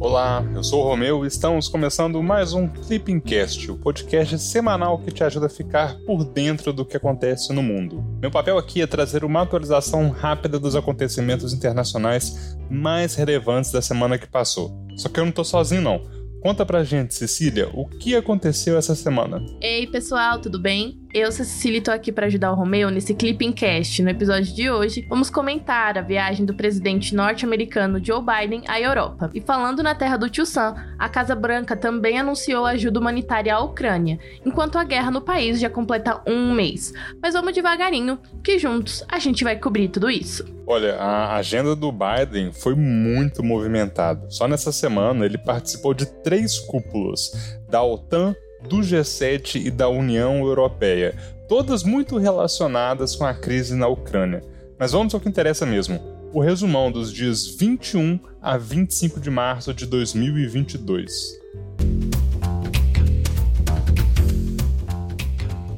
Olá, eu sou o Romeu e estamos começando mais um Clippingcast, o podcast semanal que te ajuda a ficar por dentro do que acontece no mundo. Meu papel aqui é trazer uma atualização rápida dos acontecimentos internacionais mais relevantes da semana que passou. Só que eu não tô sozinho não. Conta pra gente, Cecília, o que aconteceu essa semana? Ei, pessoal, tudo bem? Eu Cecília tô aqui para ajudar o Romeu nesse Clipping Cast. No episódio de hoje, vamos comentar a viagem do presidente norte-americano Joe Biden à Europa. E falando na terra do Tio Sam, a Casa Branca também anunciou ajuda humanitária à Ucrânia, enquanto a guerra no país já completa um mês. Mas vamos devagarinho, que juntos a gente vai cobrir tudo isso. Olha, a agenda do Biden foi muito movimentada. Só nessa semana ele participou de três cúpulas da OTAN, do G7 e da União Europeia, todas muito relacionadas com a crise na Ucrânia. Mas vamos ao que interessa mesmo. O resumão dos dias 21 a 25 de março de 2022.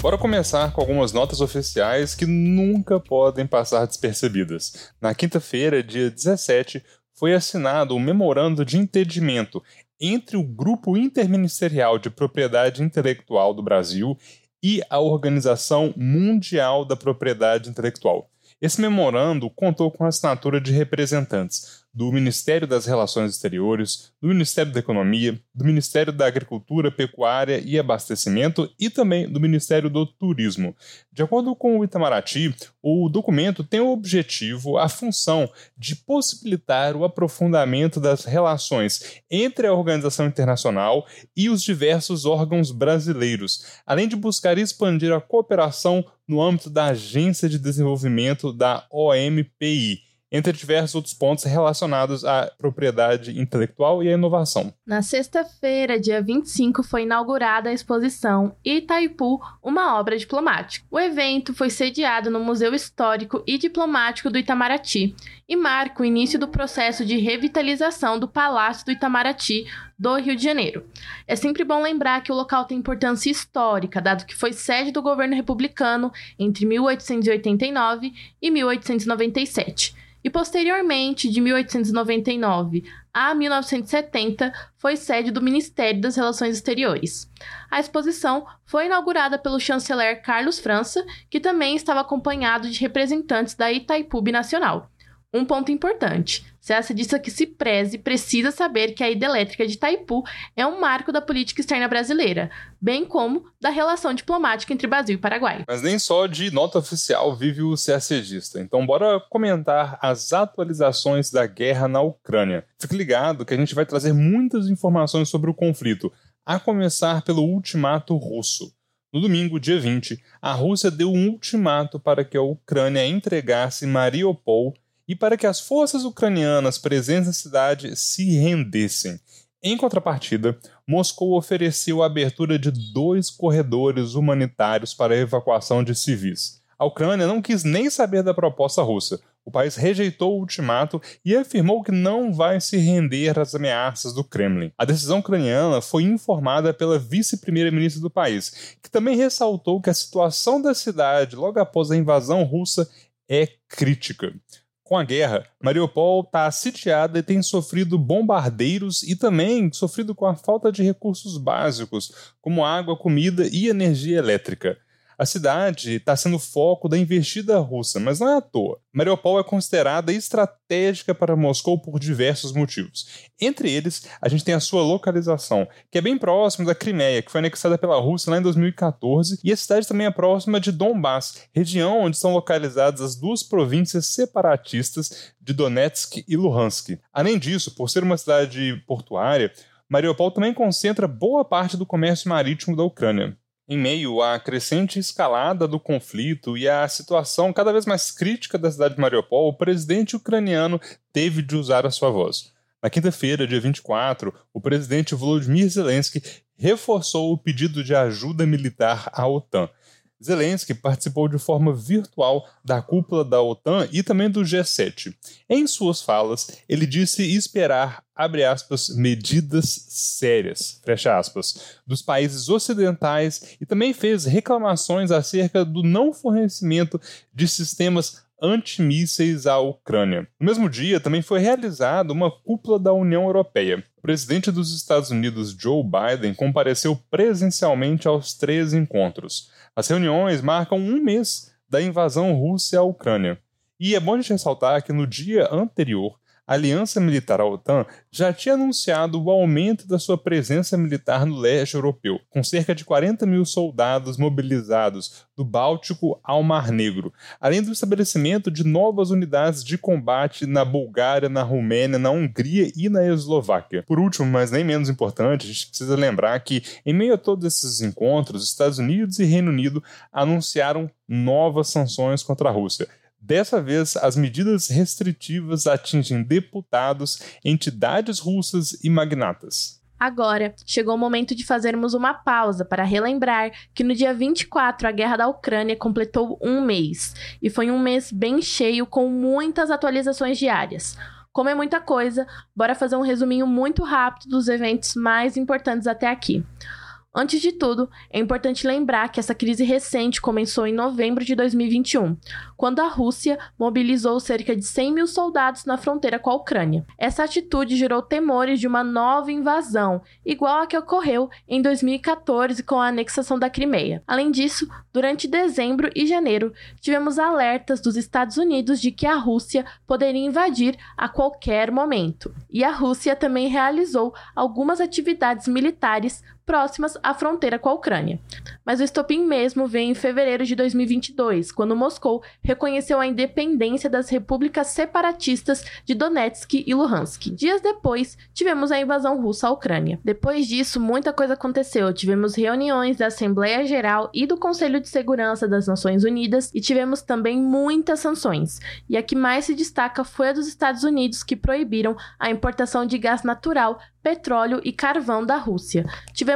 Bora começar com algumas notas oficiais que nunca podem passar despercebidas. Na quinta-feira, dia 17, foi assinado um memorando de entendimento entre o Grupo Interministerial de Propriedade Intelectual do Brasil e a Organização Mundial da Propriedade Intelectual. Esse memorando contou com a assinatura de representantes do Ministério das Relações Exteriores, do Ministério da Economia, do Ministério da Agricultura, Pecuária e Abastecimento e também do Ministério do Turismo. De acordo com o Itamaraty, o documento tem o objetivo, a função de possibilitar o aprofundamento das relações entre a organização internacional e os diversos órgãos brasileiros, além de buscar expandir a cooperação no âmbito da Agência de Desenvolvimento da OMPI entre diversos outros pontos relacionados à propriedade intelectual e à inovação. Na sexta-feira, dia 25, foi inaugurada a exposição Itaipu, uma obra diplomática. O evento foi sediado no Museu Histórico e Diplomático do Itamaraty e marca o início do processo de revitalização do Palácio do Itamaraty do Rio de Janeiro. É sempre bom lembrar que o local tem importância histórica, dado que foi sede do governo republicano entre 1889 e 1897 e posteriormente, de 1899 a 1970, foi sede do Ministério das Relações Exteriores. A exposição foi inaugurada pelo chanceler Carlos França, que também estava acompanhado de representantes da Itaipu Nacional. Um ponto importante: se essa disso que se preze, precisa saber que a hidrelétrica de Itaipu é um marco da política externa brasileira, bem como da relação diplomática entre Brasil e Paraguai. Mas nem só de nota oficial vive o CACGista. Então, bora comentar as atualizações da guerra na Ucrânia. Fique ligado que a gente vai trazer muitas informações sobre o conflito, a começar pelo ultimato russo. No domingo, dia 20, a Rússia deu um ultimato para que a Ucrânia entregasse Mariupol e para que as forças ucranianas presentes na cidade se rendessem. Em contrapartida, Moscou ofereceu a abertura de dois corredores humanitários para a evacuação de civis. A Ucrânia não quis nem saber da proposta russa. O país rejeitou o ultimato e afirmou que não vai se render às ameaças do Kremlin. A decisão ucraniana foi informada pela vice-primeira-ministra do país, que também ressaltou que a situação da cidade logo após a invasão russa é crítica. Com a guerra, Mariupol está sitiada e tem sofrido bombardeiros e também sofrido com a falta de recursos básicos, como água, comida e energia elétrica. A cidade está sendo foco da investida russa, mas não é à toa. Mariupol é considerada estratégica para Moscou por diversos motivos. Entre eles, a gente tem a sua localização, que é bem próxima da Crimeia, que foi anexada pela Rússia lá em 2014, e a cidade também é próxima de Donbass, região onde estão localizadas as duas províncias separatistas de Donetsk e Luhansk. Além disso, por ser uma cidade portuária, Mariupol também concentra boa parte do comércio marítimo da Ucrânia. Em meio à crescente escalada do conflito e à situação cada vez mais crítica da cidade de Mariupol, o presidente ucraniano teve de usar a sua voz. Na quinta-feira, dia 24, o presidente Volodymyr Zelensky reforçou o pedido de ajuda militar à OTAN. Zelensky participou de forma virtual da cúpula da OTAN e também do G7. Em suas falas, ele disse esperar, abre aspas, medidas sérias, fecha aspas, dos países ocidentais e também fez reclamações acerca do não fornecimento de sistemas antimísseis à Ucrânia. No mesmo dia, também foi realizada uma cúpula da União Europeia. O presidente dos Estados Unidos, Joe Biden, compareceu presencialmente aos três encontros. As reuniões marcam um mês da invasão russa à Ucrânia. E é bom gente ressaltar que no dia anterior, a Aliança Militar, a OTAN, já tinha anunciado o aumento da sua presença militar no leste europeu, com cerca de 40 mil soldados mobilizados do Báltico ao Mar Negro, além do estabelecimento de novas unidades de combate na Bulgária, na Romênia, na Hungria e na Eslováquia. Por último, mas nem menos importante, a gente precisa lembrar que, em meio a todos esses encontros, Estados Unidos e Reino Unido anunciaram novas sanções contra a Rússia. Dessa vez, as medidas restritivas atingem deputados, entidades russas e magnatas. Agora, chegou o momento de fazermos uma pausa para relembrar que no dia 24 a guerra da Ucrânia completou um mês. E foi um mês bem cheio com muitas atualizações diárias. Como é muita coisa, bora fazer um resuminho muito rápido dos eventos mais importantes até aqui. Antes de tudo, é importante lembrar que essa crise recente começou em novembro de 2021, quando a Rússia mobilizou cerca de 100 mil soldados na fronteira com a Ucrânia. Essa atitude gerou temores de uma nova invasão, igual a que ocorreu em 2014 com a anexação da Crimeia. Além disso, durante dezembro e janeiro, tivemos alertas dos Estados Unidos de que a Rússia poderia invadir a qualquer momento. E a Rússia também realizou algumas atividades militares próximas à fronteira com a Ucrânia. Mas o estopim mesmo veio em fevereiro de 2022, quando Moscou reconheceu a independência das repúblicas separatistas de Donetsk e Luhansk. Dias depois, tivemos a invasão russa à Ucrânia. Depois disso, muita coisa aconteceu. Tivemos reuniões da Assembleia Geral e do Conselho de Segurança das Nações Unidas e tivemos também muitas sanções. E a que mais se destaca foi a dos Estados Unidos, que proibiram a importação de gás natural petróleo e carvão da Rússia.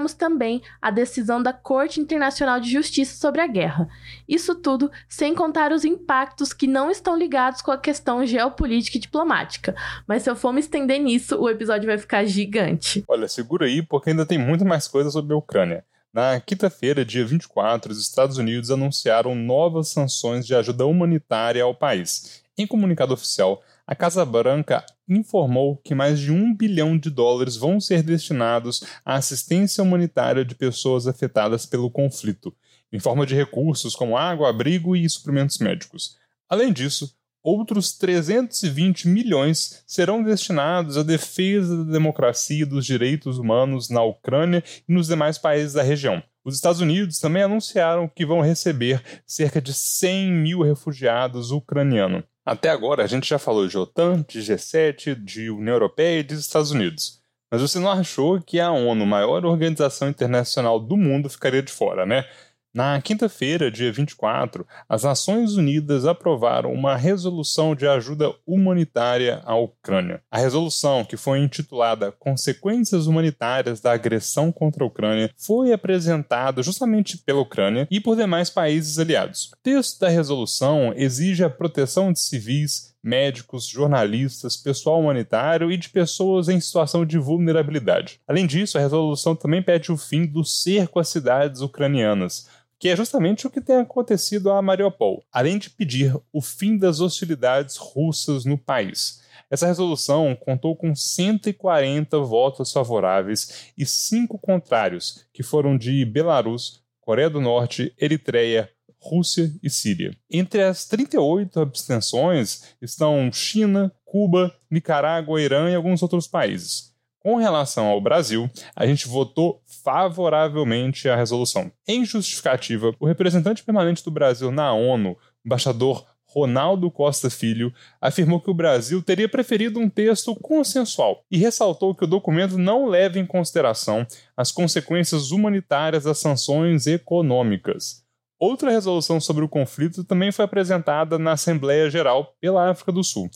Tivemos também a decisão da Corte Internacional de Justiça sobre a guerra. Isso tudo sem contar os impactos que não estão ligados com a questão geopolítica e diplomática. Mas se eu for me estender nisso, o episódio vai ficar gigante. Olha, segura aí, porque ainda tem muito mais coisa sobre a Ucrânia. Na quinta-feira, dia 24, os Estados Unidos anunciaram novas sanções de ajuda humanitária ao país. Em comunicado oficial, a Casa Branca informou que mais de um bilhão de dólares vão ser destinados à assistência humanitária de pessoas afetadas pelo conflito, em forma de recursos como água, abrigo e suprimentos médicos. Além disso, outros 320 milhões serão destinados à defesa da democracia e dos direitos humanos na Ucrânia e nos demais países da região. Os Estados Unidos também anunciaram que vão receber cerca de 100 mil refugiados ucranianos. Até agora a gente já falou de OTAN, de G7, de União Europeia e dos Estados Unidos. Mas você não achou que a ONU, maior organização internacional do mundo, ficaria de fora, né? Na quinta-feira, dia 24, as Nações Unidas aprovaram uma resolução de ajuda humanitária à Ucrânia. A resolução, que foi intitulada Consequências Humanitárias da Agressão contra a Ucrânia, foi apresentada justamente pela Ucrânia e por demais países aliados. O texto da resolução exige a proteção de civis, médicos, jornalistas, pessoal humanitário e de pessoas em situação de vulnerabilidade. Além disso, a resolução também pede o fim do cerco às cidades ucranianas, que é justamente o que tem acontecido a Mariupol, além de pedir o fim das hostilidades russas no país. Essa resolução contou com 140 votos favoráveis e cinco contrários, que foram de Belarus, Coreia do Norte, Eritreia, Rússia e Síria. Entre as 38 abstenções estão China, Cuba, Nicarágua, Irã e alguns outros países. Com relação ao Brasil, a gente votou favoravelmente à resolução. Em justificativa, o representante permanente do Brasil na ONU, embaixador Ronaldo Costa Filho, afirmou que o Brasil teria preferido um texto consensual e ressaltou que o documento não leva em consideração as consequências humanitárias das sanções econômicas. Outra resolução sobre o conflito também foi apresentada na Assembleia Geral pela África do Sul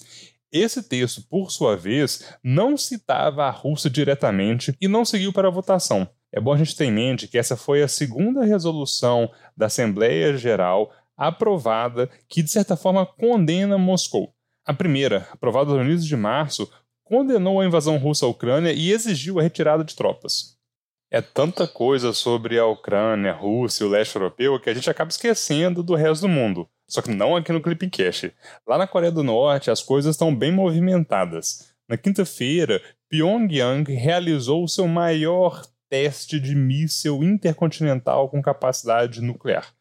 esse texto, por sua vez, não citava a Rússia diretamente e não seguiu para a votação. É bom a gente ter em mente que essa foi a segunda resolução da Assembleia Geral aprovada que, de certa forma, condena Moscou. A primeira, aprovada no início de março, condenou a invasão russa à Ucrânia e exigiu a retirada de tropas. É tanta coisa sobre a Ucrânia, a Rússia e o leste europeu que a gente acaba esquecendo do resto do mundo. Só que não aqui no Clipping Cash. Lá na Coreia do Norte, as coisas estão bem movimentadas. Na quinta-feira, Pyongyang realizou seu maior teste de míssil intercontinental com capacidade nuclear.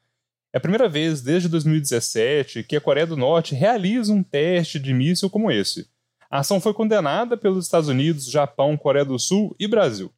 É a primeira vez desde 2017 que a Coreia do Norte realiza um teste de míssil como esse. A ação foi condenada pelos Estados Unidos, Japão, Coreia do Sul e Brasil.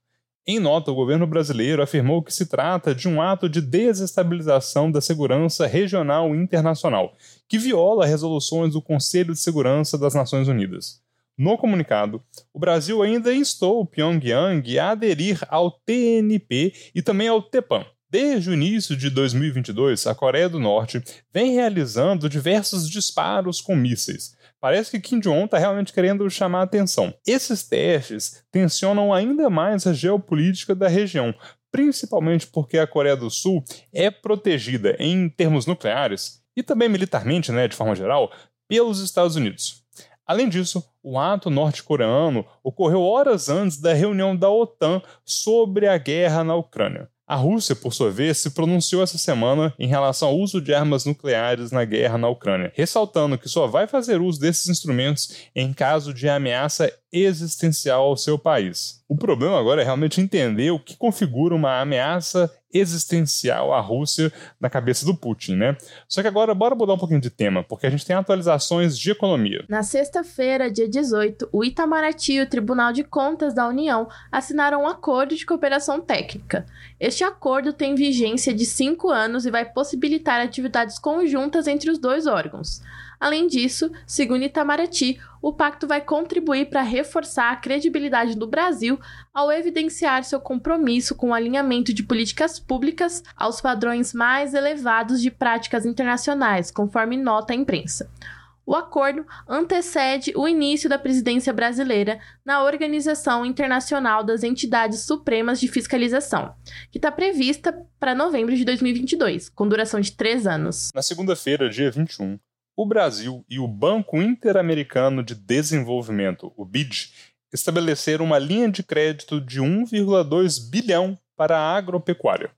Em nota, o governo brasileiro afirmou que se trata de um ato de desestabilização da segurança regional e internacional, que viola resoluções do Conselho de Segurança das Nações Unidas. No comunicado, o Brasil ainda instou Pyongyang a aderir ao TNP e também ao TEPAM. Desde o início de 2022, a Coreia do Norte vem realizando diversos disparos com mísseis. Parece que Kim Jong-un está realmente querendo chamar a atenção. Esses testes tensionam ainda mais a geopolítica da região, principalmente porque a Coreia do Sul é protegida em termos nucleares e também militarmente, né, de forma geral, pelos Estados Unidos. Além disso, o ato norte-coreano ocorreu horas antes da reunião da OTAN sobre a guerra na Ucrânia. A Rússia, por sua vez, se pronunciou essa semana em relação ao uso de armas nucleares na guerra na Ucrânia, ressaltando que só vai fazer uso desses instrumentos em caso de ameaça existencial ao seu país. O problema agora é realmente entender o que configura uma ameaça existencial à Rússia na cabeça do Putin, né? Só que agora bora mudar um pouquinho de tema, porque a gente tem atualizações de economia. Na sexta-feira, dia 18, o Itamaraty e o Tribunal de Contas da União assinaram um acordo de cooperação técnica. Este acordo tem vigência de cinco anos e vai possibilitar atividades conjuntas entre os dois órgãos. Além disso, segundo Itamaraty, o pacto vai contribuir para reforçar a credibilidade do Brasil ao evidenciar seu compromisso com o alinhamento de políticas públicas aos padrões mais elevados de práticas internacionais, conforme nota a imprensa. O acordo antecede o início da presidência brasileira na Organização Internacional das Entidades Supremas de Fiscalização, que está prevista para novembro de 2022, com duração de três anos. Na segunda-feira, dia 21, o Brasil e o Banco Interamericano de Desenvolvimento, o BID, estabeleceram uma linha de crédito de 1,2 bilhão para a agropecuária.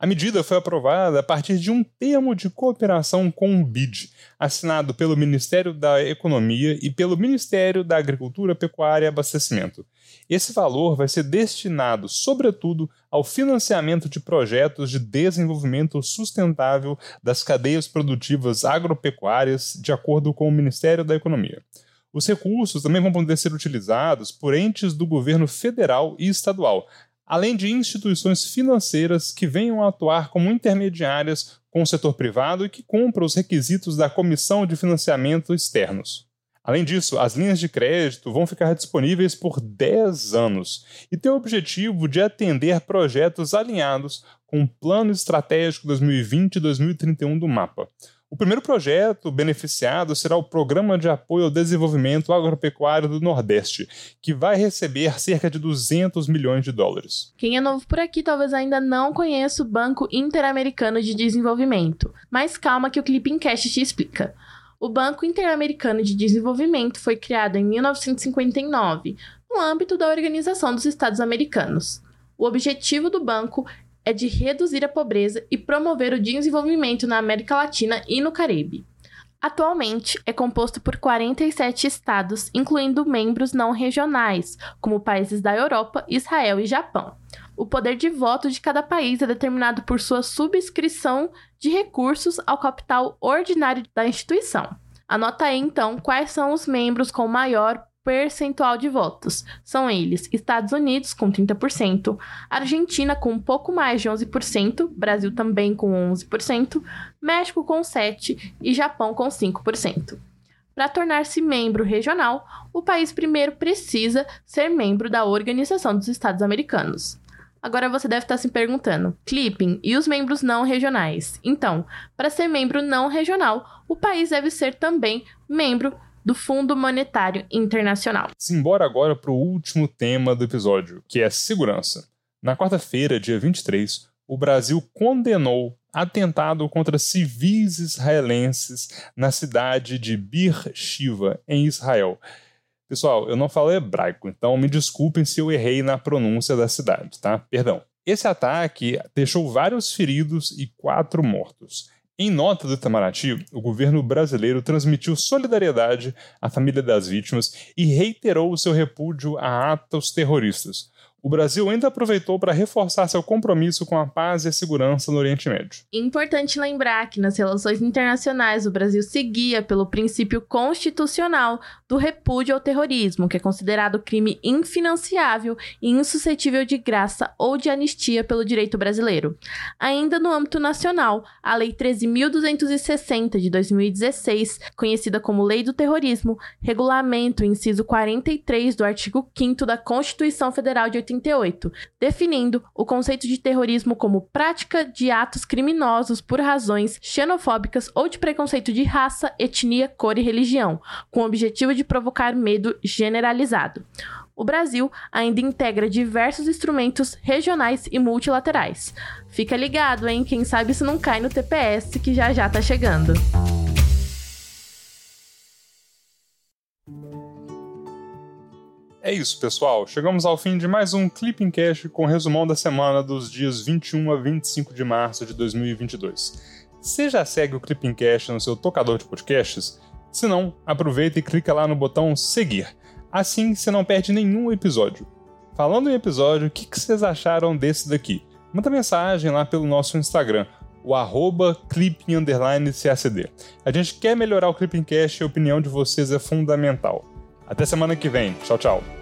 A medida foi aprovada a partir de um termo de cooperação com o BID, assinado pelo Ministério da Economia e pelo Ministério da Agricultura, Pecuária e Abastecimento. Esse valor vai ser destinado, sobretudo, ao financiamento de projetos de desenvolvimento sustentável das cadeias produtivas agropecuárias, de acordo com o Ministério da Economia. Os recursos também vão poder ser utilizados por entes do governo federal e estadual, além de instituições financeiras que venham a atuar como intermediárias com o setor privado e que cumpram os requisitos da Comissão de Financiamento Externos. Além disso, as linhas de crédito vão ficar disponíveis por 10 anos e têm o objetivo de atender projetos alinhados com o Plano Estratégico 2020-2031 do MAPA, o primeiro projeto beneficiado será o Programa de Apoio ao Desenvolvimento Agropecuário do Nordeste, que vai receber cerca de 200 milhões de dólares. Quem é novo por aqui talvez ainda não conheça o Banco Interamericano de Desenvolvimento, mas calma que o Clipping Cash te explica. O Banco Interamericano de Desenvolvimento foi criado em 1959, no âmbito da Organização dos Estados Americanos. O objetivo do banco é de reduzir a pobreza e promover o desenvolvimento na América Latina e no Caribe. Atualmente, é composto por 47 estados, incluindo membros não regionais, como países da Europa, Israel e Japão. O poder de voto de cada país é determinado por sua subscrição de recursos ao capital ordinário da instituição. Anota aí então quais são os membros com maior percentual de votos. São eles Estados Unidos com 30%, Argentina com um pouco mais de 11%, Brasil também com 11%, México com 7% e Japão com 5%. Para tornar-se membro regional, o país primeiro precisa ser membro da Organização dos Estados Americanos. Agora você deve estar se perguntando, Clipping, e os membros não regionais? Então, para ser membro não regional, o país deve ser também membro do Fundo Monetário Internacional. Simbora agora para o último tema do episódio, que é segurança. Na quarta-feira, dia 23, o Brasil condenou atentado contra civis israelenses na cidade de Beersheba, em Israel. Pessoal, eu não falo hebraico, então me desculpem se eu errei na pronúncia da cidade, tá? Perdão. Esse ataque deixou vários feridos e quatro mortos. Em nota do Itamaraty, o governo brasileiro transmitiu solidariedade à família das vítimas e reiterou o seu repúdio a atos terroristas o Brasil ainda aproveitou para reforçar seu compromisso com a paz e a segurança no Oriente Médio. Importante lembrar que nas relações internacionais o Brasil seguia pelo princípio constitucional do repúdio ao terrorismo, que é considerado crime infinanciável e insuscetível de graça ou de anistia pelo direito brasileiro. Ainda no âmbito nacional, a Lei 13.260 de 2016, conhecida como Lei do Terrorismo, regulamenta o inciso 43 do artigo 5 da Constituição Federal de 1988, definindo o conceito de terrorismo como prática de atos criminosos por razões xenofóbicas ou de preconceito de raça, etnia, cor e religião, com o objetivo de provocar medo generalizado. O Brasil ainda integra diversos instrumentos regionais e multilaterais. Fica ligado, hein? Quem sabe isso não cai no TPS que já já tá chegando. É isso, pessoal. Chegamos ao fim de mais um Clipping Cash com resumão da semana dos dias 21 a 25 de março de 2022. Você já segue o Clipping Cash no seu tocador de podcasts? Se não, aproveita e clica lá no botão seguir. Assim você não perde nenhum episódio. Falando em episódio, o que, vocês acharam desse daqui? Manda mensagem lá pelo nosso Instagram, o arroba clipping__cacd. A gente quer melhorar o Clipping Cash e a opinião de vocês é fundamental. Até semana que vem. Tchau, tchau.